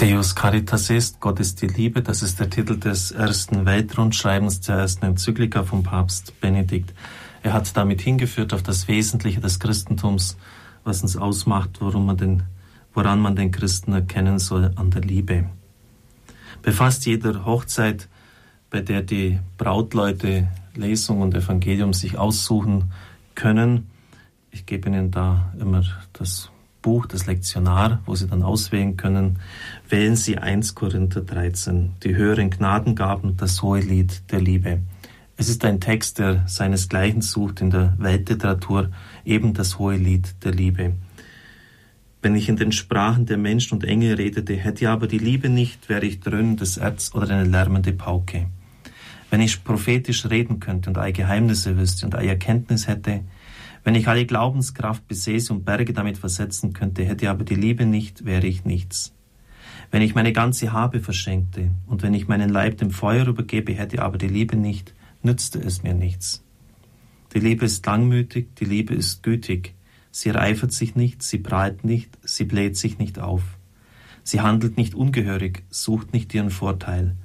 Deus Caritas est, Gott ist die Liebe, das ist der Titel des ersten Weltrundschreibens der ersten Enzyklika vom Papst Benedikt. Er hat damit hingeführt auf das Wesentliche des Christentums, was uns ausmacht, worum man den, woran man den Christen erkennen soll, an der Liebe. Befasst jeder Hochzeit, bei der die Brautleute Lesung und Evangelium sich aussuchen können, ich gebe Ihnen da immer das Buch, das Lektionar, wo Sie dann auswählen können, wählen Sie 1 Korinther 13, die höheren Gnadengaben, das hohe Lied der Liebe. Es ist ein Text, der seinesgleichen sucht in der Weltliteratur, eben das hohe Lied der Liebe. Wenn ich in den Sprachen der Menschen und Engel redete, hätte ich aber die Liebe nicht, wäre ich dröhnendes Erz oder eine lärmende Pauke. Wenn ich prophetisch reden könnte und all Geheimnisse wüsste und all Erkenntnis hätte, wenn ich alle Glaubenskraft besäße und Berge damit versetzen könnte, hätte aber die Liebe nicht, wäre ich nichts. Wenn ich meine ganze Habe verschenkte und wenn ich meinen Leib dem Feuer übergebe, hätte aber die Liebe nicht, nützte es mir nichts. Die Liebe ist langmütig, die Liebe ist gütig. Sie reifert sich nicht, sie prahlt nicht, sie bläht sich nicht auf. Sie handelt nicht ungehörig, sucht nicht ihren Vorteil,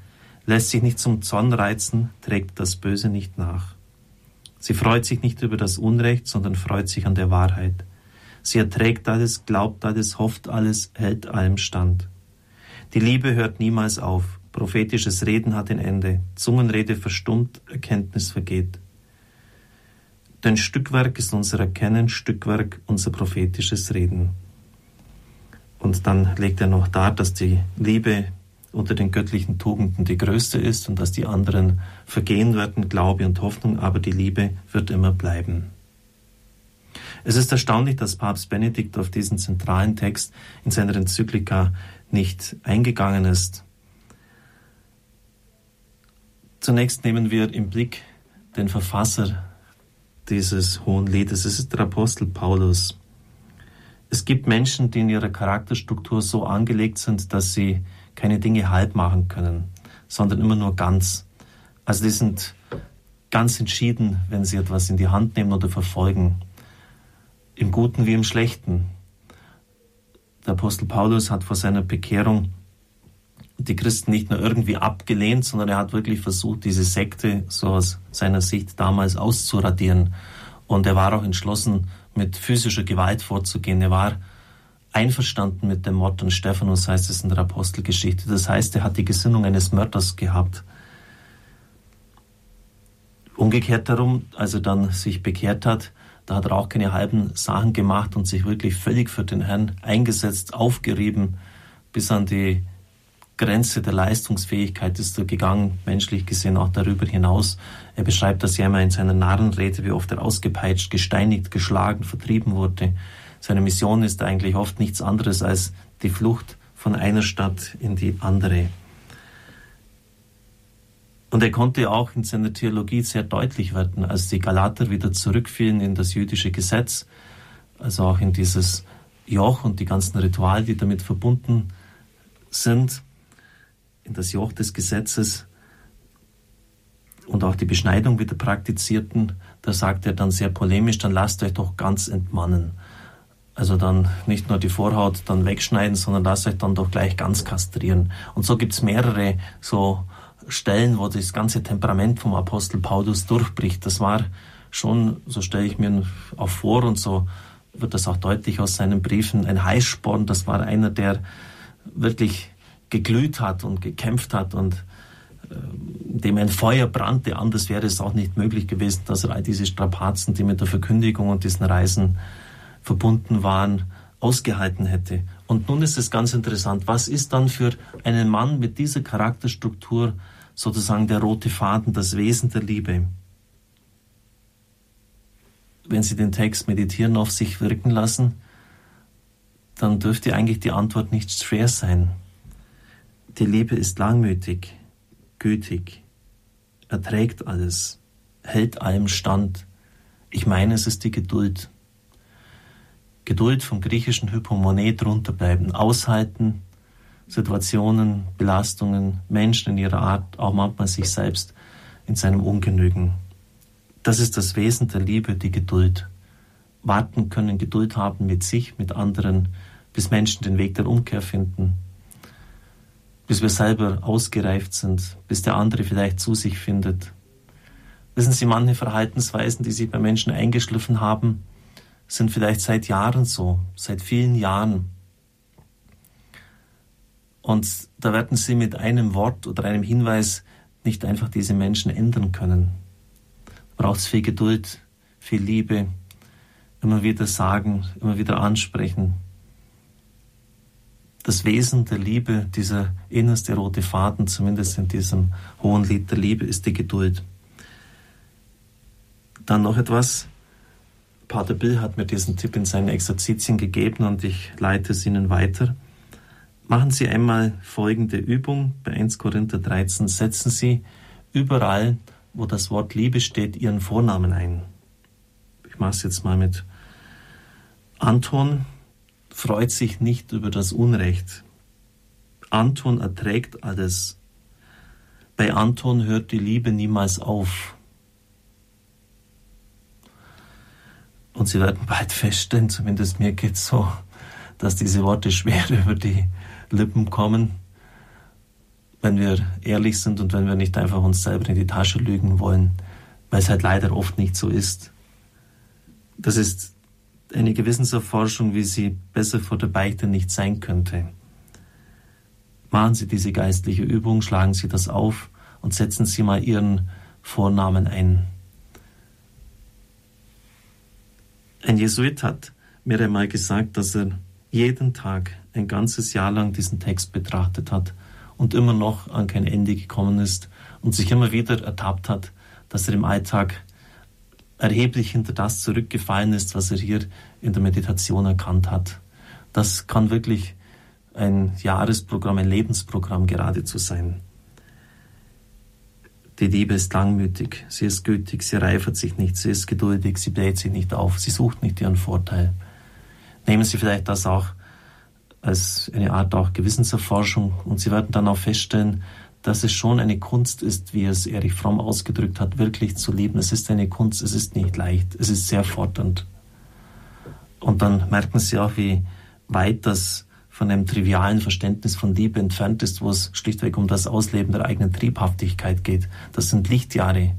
lässt sich nicht zum Zorn reizen, trägt das Böse nicht nach. Sie freut sich nicht über das Unrecht, sondern freut sich an der Wahrheit. Sie erträgt alles, glaubt alles, hofft alles, hält allem stand. Die Liebe hört niemals auf. Prophetisches Reden hat ein Ende. Zungenrede verstummt, Erkenntnis vergeht. Denn Stückwerk ist unser Erkennen, Stückwerk unser prophetisches Reden. Und dann legt er noch dar, dass die Liebe unter den göttlichen Tugenden die größte ist und dass die anderen vergehen werden, Glaube und Hoffnung, aber die Liebe wird immer bleiben. Es ist erstaunlich, dass Papst Benedikt auf diesen zentralen Text in seiner Enzyklika nicht eingegangen ist. Zunächst nehmen wir im Blick den Verfasser dieses hohen Liedes. Es ist der Apostel Paulus. Es gibt Menschen, die in ihrer Charakterstruktur so angelegt sind, dass sie keine Dinge halb machen können, sondern immer nur ganz. Also die sind ganz entschieden, wenn sie etwas in die Hand nehmen oder verfolgen, im Guten wie im Schlechten. Der Apostel Paulus hat vor seiner Bekehrung die Christen nicht nur irgendwie abgelehnt, sondern er hat wirklich versucht, diese Sekte so aus seiner Sicht damals auszuradieren. Und er war auch entschlossen, mit physischer Gewalt vorzugehen. Er war einverstanden mit dem Mord an Stephanus, heißt es in der Apostelgeschichte. Das heißt, er hat die Gesinnung eines Mörders gehabt. Umgekehrt darum, als er dann sich bekehrt hat, da hat er auch keine halben Sachen gemacht und sich wirklich völlig für den Herrn eingesetzt, aufgerieben, bis an die Grenze der Leistungsfähigkeit ist er gegangen, menschlich gesehen auch darüber hinaus. Er beschreibt das ja immer in seiner Narrenrede, wie oft er ausgepeitscht, gesteinigt, geschlagen, vertrieben wurde. Seine Mission ist eigentlich oft nichts anderes als die Flucht von einer Stadt in die andere. Und er konnte auch in seiner Theologie sehr deutlich werden, als die Galater wieder zurückfielen in das jüdische Gesetz, also auch in dieses Joch und die ganzen Rituale, die damit verbunden sind, in das Joch des Gesetzes und auch die Beschneidung wieder praktizierten, da sagt er dann sehr polemisch, dann lasst euch doch ganz entmannen. Also dann nicht nur die Vorhaut dann wegschneiden, sondern lasst euch dann doch gleich ganz kastrieren. Und so gibt's mehrere so Stellen, wo das ganze Temperament vom Apostel Paulus durchbricht. Das war schon, so stelle ich mir auch vor und so wird das auch deutlich aus seinen Briefen, ein Heißsporn. Das war einer, der wirklich geglüht hat und gekämpft hat und äh, dem ein Feuer brannte. Anders wäre es auch nicht möglich gewesen, dass er all diese Strapazen, die mit der Verkündigung und diesen Reisen verbunden waren, ausgehalten hätte. Und nun ist es ganz interessant, was ist dann für einen Mann mit dieser Charakterstruktur sozusagen der rote Faden, das Wesen der Liebe? Wenn Sie den Text meditieren, auf sich wirken lassen, dann dürfte eigentlich die Antwort nicht schwer sein. Die Liebe ist langmütig, gütig, erträgt alles, hält allem stand. Ich meine, es ist die Geduld. Geduld vom griechischen Hypomone drunter bleiben, aushalten, Situationen, Belastungen, Menschen in ihrer Art, auch manchmal sich selbst in seinem Ungenügen. Das ist das Wesen der Liebe, die Geduld. Warten können, Geduld haben mit sich, mit anderen, bis Menschen den Weg der Umkehr finden. bis wir selber ausgereift sind, bis der andere vielleicht zu sich findet. Wissen Sie, manche Verhaltensweisen, die sich bei Menschen eingeschliffen haben, sind vielleicht seit Jahren so, seit vielen Jahren. Und da werden Sie mit einem Wort oder einem Hinweis nicht einfach diese Menschen ändern können. Braucht es viel Geduld, viel Liebe, immer wieder sagen, immer wieder ansprechen. Das Wesen der Liebe, dieser innerste rote Faden, zumindest in diesem hohen Lied der Liebe, ist die Geduld. Dann noch etwas. Pater Bill hat mir diesen Tipp in seinen Exerzitien gegeben und ich leite es Ihnen weiter. Machen Sie einmal folgende Übung bei 1 Korinther 13. Setzen Sie überall, wo das Wort Liebe steht, Ihren Vornamen ein. Ich mache es jetzt mal mit Anton freut sich nicht über das Unrecht. Anton erträgt alles. Bei Anton hört die Liebe niemals auf. Und Sie werden bald feststellen, zumindest mir geht es so, dass diese Worte schwer über die Lippen kommen, wenn wir ehrlich sind und wenn wir nicht einfach uns selber in die Tasche lügen wollen, weil es halt leider oft nicht so ist. Das ist eine Gewissenserforschung, wie sie besser vor der Beichte nicht sein könnte. Machen Sie diese geistliche Übung, schlagen Sie das auf und setzen Sie mal Ihren Vornamen ein. Ein Jesuit hat mir einmal gesagt, dass er jeden Tag ein ganzes Jahr lang diesen Text betrachtet hat und immer noch an kein Ende gekommen ist und sich immer wieder ertappt hat, dass er im Alltag erheblich hinter das zurückgefallen ist, was er hier in der Meditation erkannt hat. Das kann wirklich ein Jahresprogramm, ein Lebensprogramm geradezu sein. Die Liebe ist langmütig, sie ist gütig, sie reifert sich nicht, sie ist geduldig, sie bläht sich nicht auf, sie sucht nicht ihren Vorteil. Nehmen Sie vielleicht das auch als eine Art auch Gewissenserforschung. Und Sie werden dann auch feststellen, dass es schon eine Kunst ist, wie es Erich Fromm ausgedrückt hat, wirklich zu lieben. Es ist eine Kunst, es ist nicht leicht, es ist sehr fordernd. Und dann merken Sie auch, wie weit das von einem trivialen Verständnis von Liebe entfernt ist, wo es schlichtweg um das Ausleben der eigenen Triebhaftigkeit geht. Das sind Lichtjahre.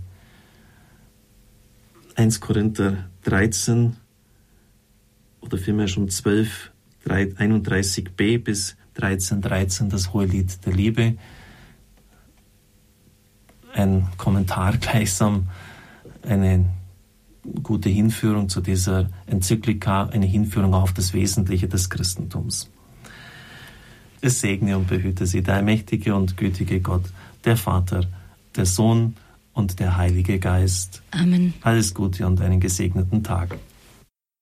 1 Korinther 13 oder vielmehr schon 12, 31b bis 13, 13, das hohe Lied der Liebe ein Kommentar gleichsam eine gute Hinführung zu dieser Enzyklika, eine Hinführung auf das Wesentliche des Christentums. Es segne und behüte sie, der mächtige und gütige Gott, der Vater, der Sohn und der Heilige Geist. Amen. Alles Gute und einen gesegneten Tag.